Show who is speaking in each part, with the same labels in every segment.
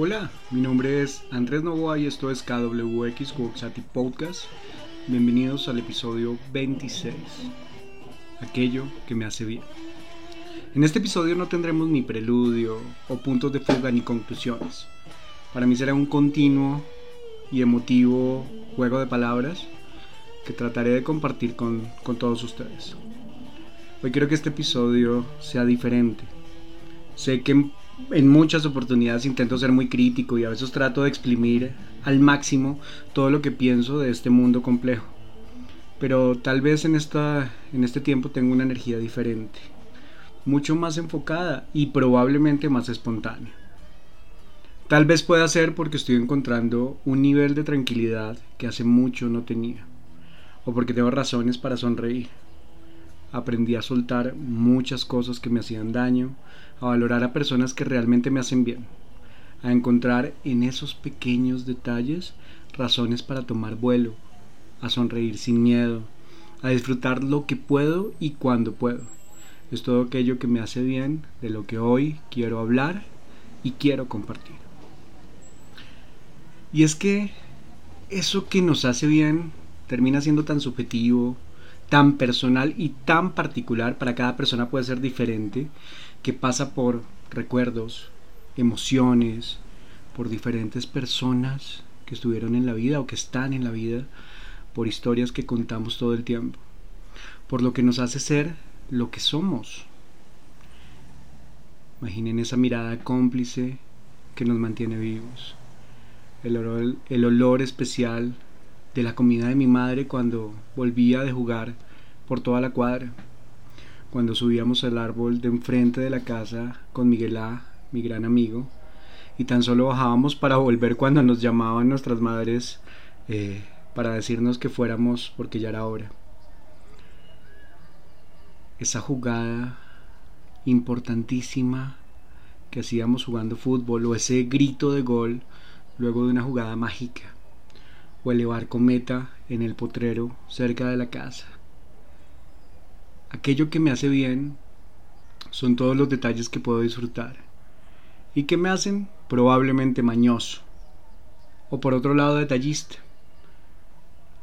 Speaker 1: Hola, mi nombre es Andrés Novoa y esto es KWX Worksati Podcast. Bienvenidos al episodio 26, aquello que me hace bien. En este episodio no tendremos ni preludio o puntos de fuga ni conclusiones. Para mí será un continuo y emotivo juego de palabras que trataré de compartir con, con todos ustedes. Hoy quiero que este episodio sea diferente. Sé que muchas oportunidades intento ser muy crítico y a veces trato de exprimir al máximo todo lo que pienso de este mundo complejo. Pero tal vez en, esta, en este tiempo tengo una energía diferente, mucho más enfocada y probablemente más espontánea. Tal vez pueda ser porque estoy encontrando un nivel de tranquilidad que hace mucho no tenía, o porque tengo razones para sonreír aprendí a soltar muchas cosas que me hacían daño, a valorar a personas que realmente me hacen bien, a encontrar en esos pequeños detalles razones para tomar vuelo, a sonreír sin miedo, a disfrutar lo que puedo y cuando puedo. Es todo aquello que me hace bien, de lo que hoy quiero hablar y quiero compartir. Y es que eso que nos hace bien termina siendo tan subjetivo, tan personal y tan particular, para cada persona puede ser diferente, que pasa por recuerdos, emociones, por diferentes personas que estuvieron en la vida o que están en la vida, por historias que contamos todo el tiempo, por lo que nos hace ser lo que somos. Imaginen esa mirada cómplice que nos mantiene vivos, el olor, especial de la comida de mi madre cuando volvía de jugar por toda la cuadra. Cuando subíamos al árbol de enfrente de la casa con Miguel A, mi gran amigo, y tan solo bajábamos para volver cuando nos llamaban nuestras madres eh, para decirnos que fuéramos porque ya era hora. Esa jugada importantísima que hacíamos jugando fútbol o ese grito de gol luego de una jugada mágica o elevar cometa en el potrero cerca de la casa. Aquello que me hace bien son todos los detalles que puedo disfrutar y que me hacen probablemente mañoso o por otro lado detallista.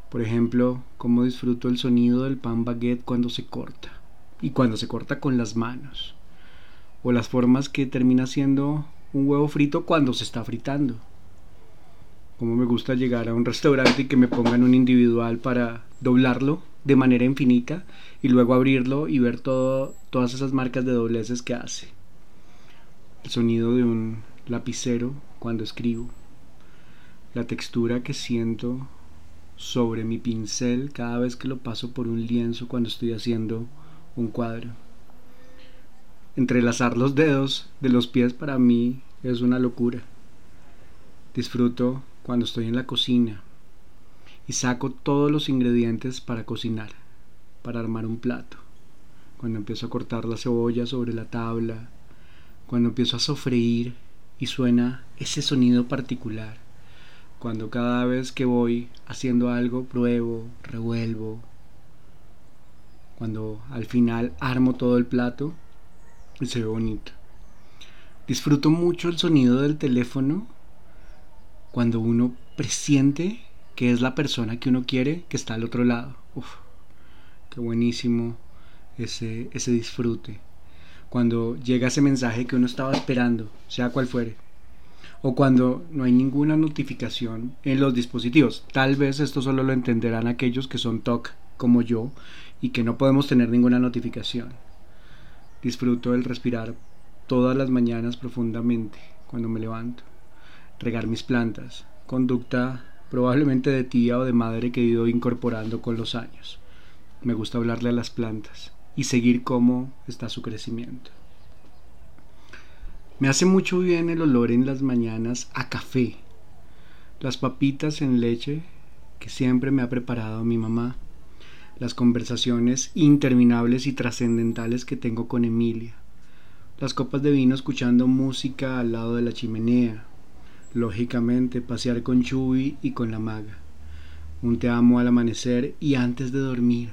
Speaker 1: Por ejemplo, cómo disfruto el sonido del pan baguette cuando se corta y cuando se corta con las manos o las formas que termina siendo un huevo frito cuando se está fritando como me gusta llegar a un restaurante y que me pongan un individual para doblarlo de manera infinita y luego abrirlo y ver todo, todas esas marcas de dobleces que hace. El sonido de un lapicero cuando escribo. La textura que siento sobre mi pincel cada vez que lo paso por un lienzo cuando estoy haciendo un cuadro. Entrelazar los dedos de los pies para mí es una locura. Disfruto cuando estoy en la cocina y saco todos los ingredientes para cocinar, para armar un plato. Cuando empiezo a cortar la cebolla sobre la tabla, cuando empiezo a sofreír y suena ese sonido particular. Cuando cada vez que voy haciendo algo pruebo, revuelvo. Cuando al final armo todo el plato y se ve bonito. Disfruto mucho el sonido del teléfono cuando uno presiente que es la persona que uno quiere que está al otro lado. Uf, qué buenísimo ese, ese disfrute. Cuando llega ese mensaje que uno estaba esperando, sea cual fuere. O cuando no hay ninguna notificación en los dispositivos. Tal vez esto solo lo entenderán aquellos que son TOC como yo y que no podemos tener ninguna notificación. Disfruto el respirar todas las mañanas profundamente cuando me levanto regar mis plantas, conducta probablemente de tía o de madre que he ido incorporando con los años. Me gusta hablarle a las plantas y seguir cómo está su crecimiento. Me hace mucho bien el olor en las mañanas a café, las papitas en leche que siempre me ha preparado mi mamá, las conversaciones interminables y trascendentales que tengo con Emilia, las copas de vino escuchando música al lado de la chimenea, lógicamente pasear con Chuy y con la maga, un te amo al amanecer y antes de dormir,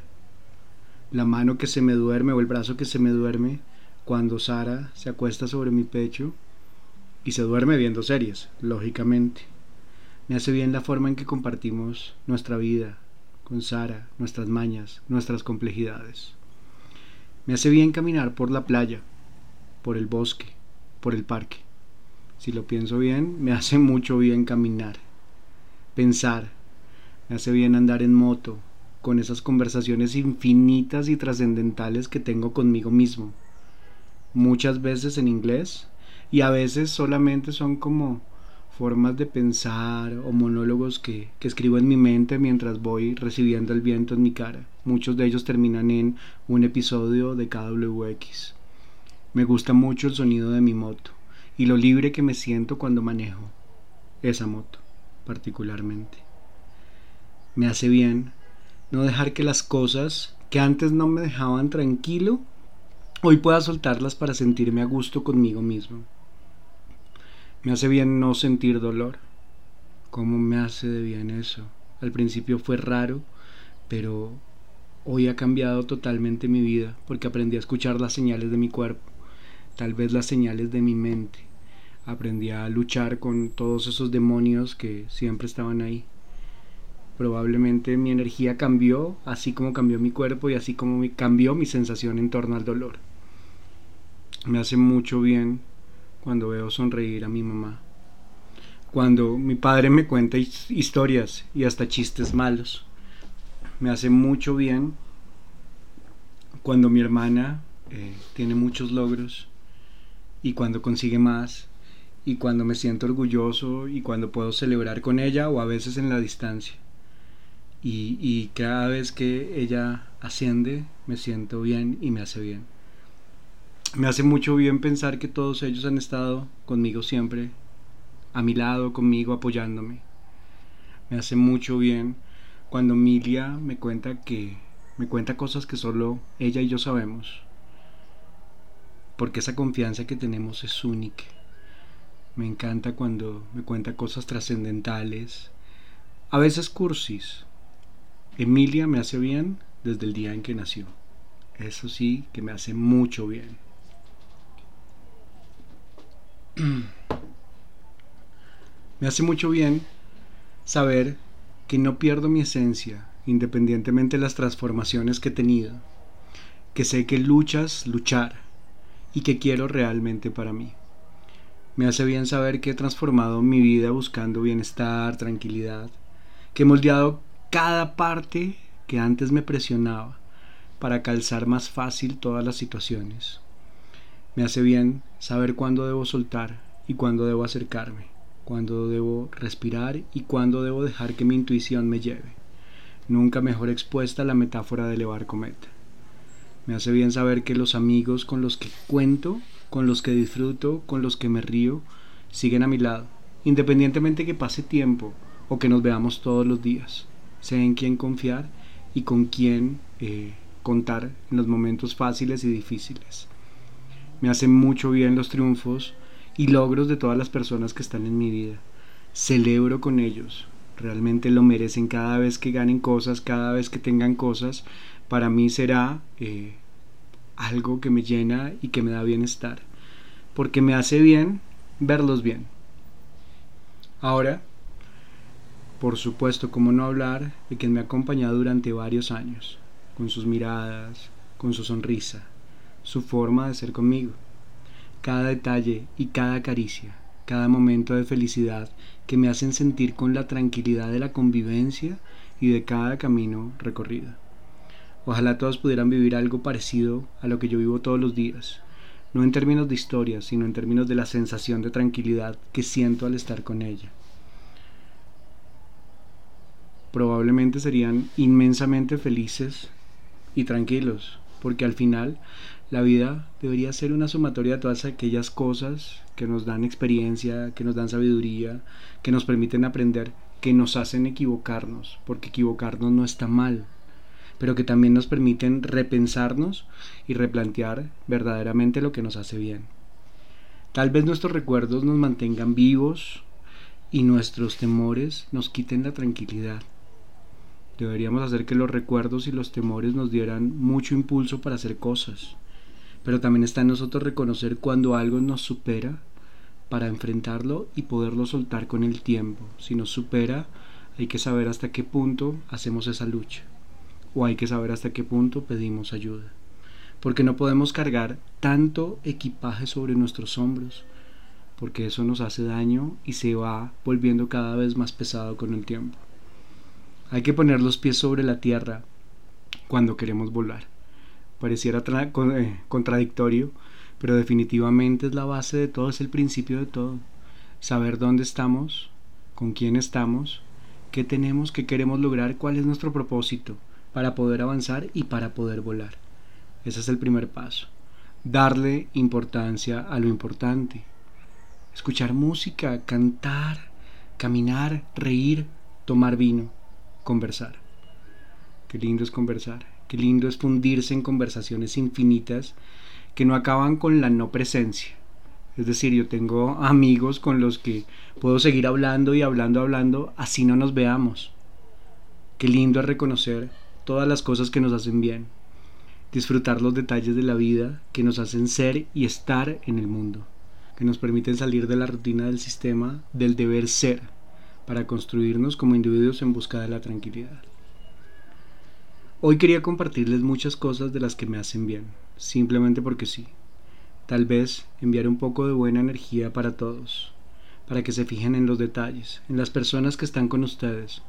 Speaker 1: la mano que se me duerme o el brazo que se me duerme cuando Sara se acuesta sobre mi pecho Y se duerme viendo series, lógicamente. Me hace bien la forma en que compartimos nuestra vida con Sara, nuestras mañas, nuestras complejidades. Me hace bien caminar por la playa, por el bosque, por el parque. Si lo pienso bien, me hace mucho bien caminar, pensar, me hace bien andar en moto, con esas conversaciones infinitas y trascendentales que tengo conmigo mismo. Muchas veces en inglés y a veces solamente son como formas de pensar o monólogos que, que, escribo en mi mente mientras voy recibiendo el viento en mi cara. Muchos de ellos terminan en un episodio de KWX. Me gusta mucho el sonido de mi moto y lo libre que me siento cuando manejo esa moto particularmente. Me hace bien no dejar que las cosas que antes no me dejaban tranquilo, hoy pueda soltarlas para sentirme a gusto conmigo mismo. Me hace bien no sentir dolor. ¿Cómo me hace de bien eso? Al principio fue raro, pero hoy ha cambiado totalmente mi vida porque aprendí a escuchar las señales de mi cuerpo, tal vez las señales de mi mente. Aprendí a luchar con todos esos demonios que siempre estaban ahí. Probablemente mi energía cambió, así como cambió mi cuerpo y así como cambió mi sensación en torno al dolor. Me hace mucho bien cuando veo sonreír a mi mamá. Cuando mi padre me cuenta historias y hasta chistes malos. Me hace mucho bien cuando mi hermana eh, tiene muchos logros y cuando consigue más y cuando me siento orgulloso y cuando puedo celebrar con ella o a veces en la distancia. Y, y cada vez que ella asciende me siento bien y me hace bien. Me hace mucho bien pensar que todos ellos han estado conmigo siempre, a mi lado, conmigo, apoyándome. Me hace mucho bien cuando Milia me cuenta que me cuenta cosas que solo ella y yo sabemos. Porque esa confianza que tenemos es única. Me encanta cuando me cuenta cosas trascendentales, a veces cursis. Emilia me hace bien desde el día en que nació. Eso sí que me hace mucho bien. Me hace mucho bien saber que no pierdo mi esencia independientemente de las transformaciones que he tenido, que sé que luchas, luchar y que quiero realmente para mí. Me hace bien saber que he transformado mi vida buscando bienestar, tranquilidad, que he moldeado cada parte que antes me presionaba para calzar más fácil todas las situaciones. Me hace bien saber cuándo debo soltar y cuándo debo acercarme, cuándo debo respirar y cuándo debo dejar que mi intuición me lleve. Nunca mejor expuesta la metáfora de elevar cometa. Me hace bien saber que los amigos con los que cuento, con los que disfruto, con los que me río, siguen a mi lado, independientemente que pase tiempo o que nos veamos todos los días. Sé en quién confiar y con quién eh, contar en los momentos fáciles y difíciles. Me hacen mucho bien los triunfos y logros de todas las personas que están en mi vida. Celebro con ellos. Realmente lo merecen cada vez que ganen cosas, cada vez que tengan cosas. Para mí será eh, algo que me llena y que me da bienestar. Porque me hace bien verlos bien. Ahora, por supuesto, como no hablar de quien me ha acompañado durante varios años, con sus miradas, con su sonrisa, su forma de ser conmigo. Cada detalle y cada caricia, cada momento de felicidad que me hacen sentir con la tranquilidad de la convivencia y de cada camino recorrido. Ojalá todos pudieran vivir algo parecido a lo que yo vivo todos los días, no en términos de historia, sino en términos de la sensación de tranquilidad que siento al estar con ella. Probablemente serían inmensamente felices y tranquilos, porque al final la vida debería ser una sumatoria de todas aquellas cosas que nos dan experiencia, que nos dan sabiduría, que nos permiten aprender, que nos hacen equivocarnos, porque equivocarnos no está mal, pero que también nos permiten repensarnos y replantear verdaderamente lo que nos hace bien. Tal vez nuestros recuerdos nos mantengan vivos y nuestros temores nos quiten la tranquilidad. Deberíamos hacer que los recuerdos y los temores nos dieran mucho impulso para hacer cosas pero también está en nosotros reconocer cuando algo nos supera para enfrentarlo y poderlo soltar con el tiempo. Si nos supera, hay que saber hasta qué punto hacemos esa lucha. O hay que saber hasta qué punto pedimos ayuda. Porque no podemos cargar tanto equipaje sobre nuestros hombros. Porque eso nos hace daño y se va volviendo cada vez más pesado con el tiempo. Hay que poner los pies sobre la tierra cuando queremos volar. Pareciera eh, contradictorio, pero definitivamente es la base de todo, es el principio de todo. Saber dónde estamos, con quién estamos, qué tenemos, qué queremos lograr, cuál es nuestro propósito para poder avanzar y para poder volar. Ese es el primer paso. Darle importancia a lo importante. Escuchar música, cantar, caminar, reír, tomar vino, conversar. Qué lindo es conversar. Qué lindo es fundirse en conversaciones infinitas que no acaban con la no presencia. Es decir, yo tengo amigos con los que puedo seguir hablando y hablando, hablando, así no nos veamos. Qué lindo es reconocer todas las cosas que nos hacen bien, disfrutar los detalles de la vida que nos hacen ser y estar en el mundo, que nos permiten salir de la rutina del sistema, del deber ser, para construirnos como individuos en busca de la tranquilidad. Hoy quería compartirles muchas cosas de las que me hacen bien, simplemente porque sí. Tal vez enviar un poco de buena energía para todos, para que se fijen en los detalles, en las personas que están con ustedes,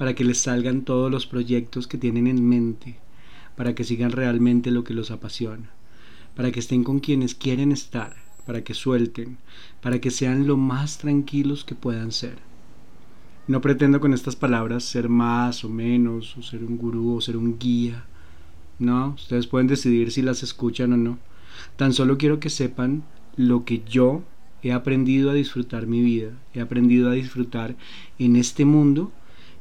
Speaker 1: para que les salgan todos los proyectos que tienen en mente, para que sigan realmente lo que los apasiona, para que estén con quienes quieren estar, para que suelten, para que sean lo más tranquilos que puedan ser. No pretendo con estas palabras ser más o menos, o ser un gurú, o ser un guía. No, ustedes pueden decidir si las escuchan o no. Tan solo quiero que sepan lo que yo he aprendido a disfrutar mi vida, he aprendido a disfrutar en este mundo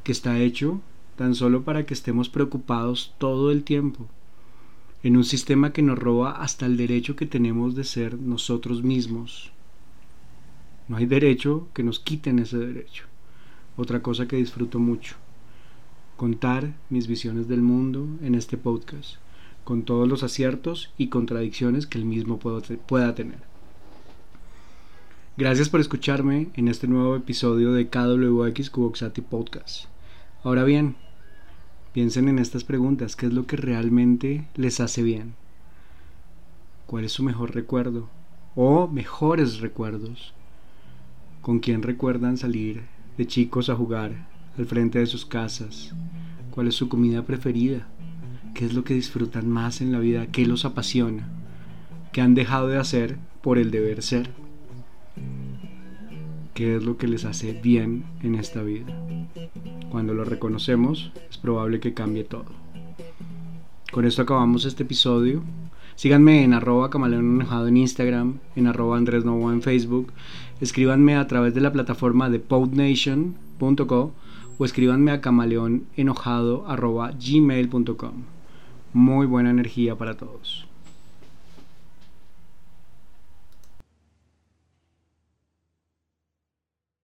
Speaker 1: que está hecho tan solo para que estemos preocupados todo el tiempo, en un sistema que nos roba hasta el derecho que tenemos de ser nosotros mismos. No hay derecho que nos quiten ese derecho otra cosa que disfruto mucho. Contar mis visiones del mundo en este podcast, con todos los aciertos y contradicciones que el mismo pueda tener. Gracias por escucharme en este nuevo episodio de KWX Cuboxati Podcast. Ahora bien, piensen en estas preguntas, ¿qué es lo que realmente les hace bien? ¿Cuál es su mejor recuerdo? O mejores recuerdos. ¿Con quién recuerdan salir de chicos a jugar al frente de sus casas? ¿Cuál es su comida preferida? ¿Qué es lo que disfrutan más en la vida? ¿Qué los apasiona? ¿Qué han dejado de hacer por el deber ser? ¿Qué es lo que les hace bien en esta vida? Cuando lo reconocemos, es probable que cambie todo. Con esto acabamos este episodio. Síganme en arroba camaleón en Instagram, en arroba Andrés Novo en Facebook. Escríbanme a través de la plataforma de podnation.co o escríbanme a camaleonenojado arroba gmail.com. Muy buena energía para todos.